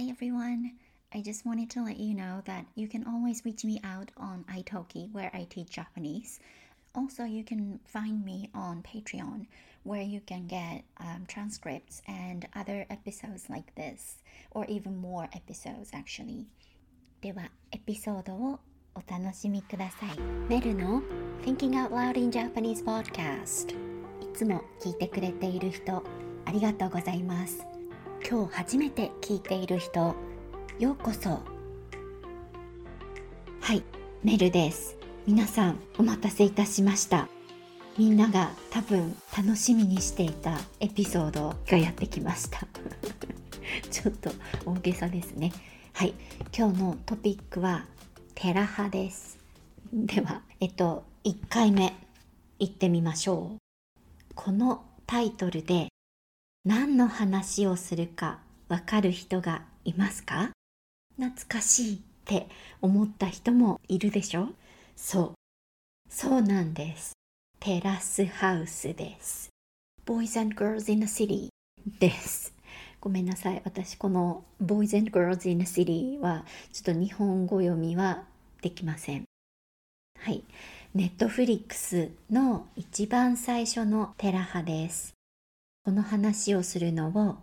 Hi everyone. I just wanted to let you know that you can always reach me out on italki where I teach Japanese. Also, you can find me on Patreon where you can get um, transcripts and other episodes like this, or even more episodes actually. では、エピソードをお楽しみください。メルの Thinking Out Loud in Japanese Podcast いつも聞いてくれている人、ありがとうございます。 今日初めて聞いている人、ようこそ。はい、メルです。皆さん、お待たせいたしました。みんなが多分楽しみにしていたエピソードがやってきました。ちょっと大げさですね。はい、今日のトピックはテラハです。では、えっと、1回目行ってみましょう。このタイトルで何の話をするかわかる人がいますか？懐かしいって思った人もいるでしょ？そう。そうなんです。テラスハウスです。Boys and Girls in the City です。ごめんなさい。私この Boys and Girls in the City はちょっと日本語読みはできません。はい。ネットフリックスの一番最初のテラハです。この話をするのを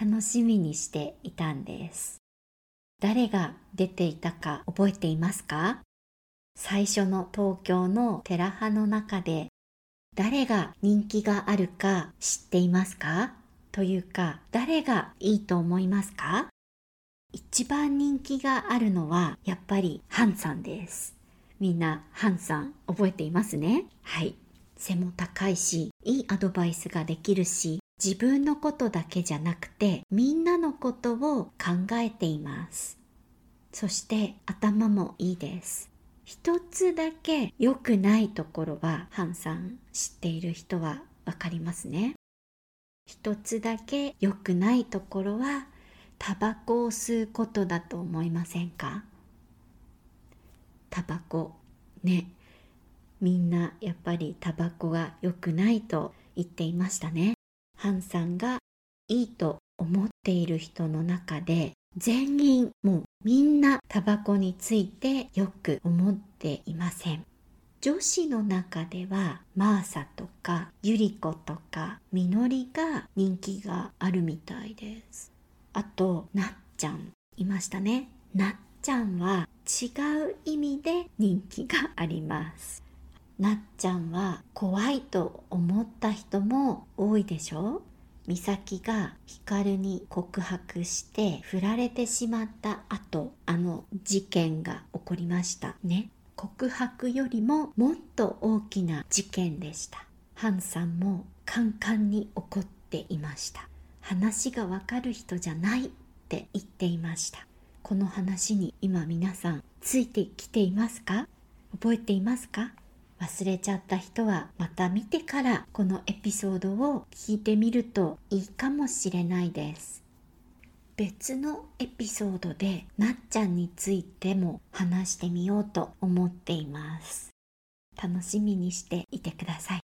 楽しみにしていたんです。誰が出ていたか覚えていますか？最初の東京のテラハの中で誰が人気があるか知っていますか？というか誰がいいと思いますか？一番人気があるのはやっぱりハンさんです。みんなハンさん覚えていますね？はい。背も高いし、いいアドバイスができるし、自分のことだけじゃなくてみんなのことを考えています。そして頭もいいです。一つだけ良くないところはハンさん知っている人はわかりますね。一つだけ良くないところはタバコを吸うことだと思いませんか？タバコねみんなやっぱりタバコが良くないと言っていましたね。ハンさんがいいと思っている人の中で全員もうみんなタバコについてよく思っていません。女子の中ではマーサとかユリコとかみのりが人気があるみたいです。あとなっちゃんいましたね。なっちゃんは違う意味で人気があります。なっちゃんは怖いと思った人も多いでしょ？美咲が光に告白して振られてしまった後あの事件が起こりましたね。告白よりももっと大きな事件でした。ハンさんもカンカンに怒っていました。話がわかる人じゃないって言っていました。この話に今皆さんついてきていますか？覚えていますか？忘れちゃった人はまた見てからこのエピソードを聞いてみるといいかもしれないです。別のエピソードでなっちゃんについても話してみようと思っています。楽しみにしていてください。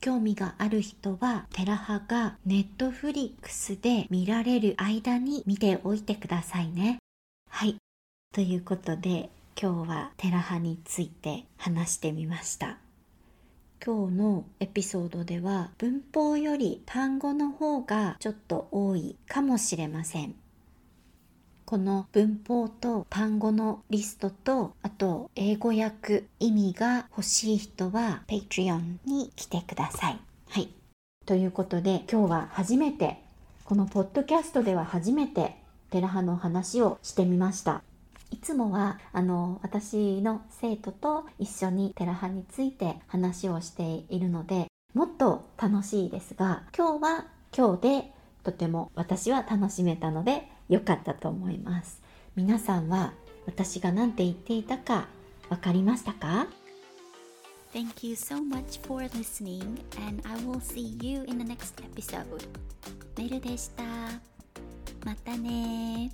興味がある人はテラハがネットフリックスで見られる間に見ておいてくださいね。はい。ということで今日はテラハについて話してみました。今日のエピソードでは文法より単語の方がちょっと多いかもしれません。この文法と単語のリストとあと英語訳意味が欲しい人は Patreon に来てください。はい。ということで今日は初めてこのポッドキャストでは初めてテラハの話をしてみました。いつもはあの私の生徒と一緒にテラハについて話をしているのでもっと楽しいですが今日は今日でとても私は楽しめたので良かったと思います皆さんは私が何て言っていたか分かりましたか？Thank you so much for listening, and I will see you in the next episode. メルでした。またね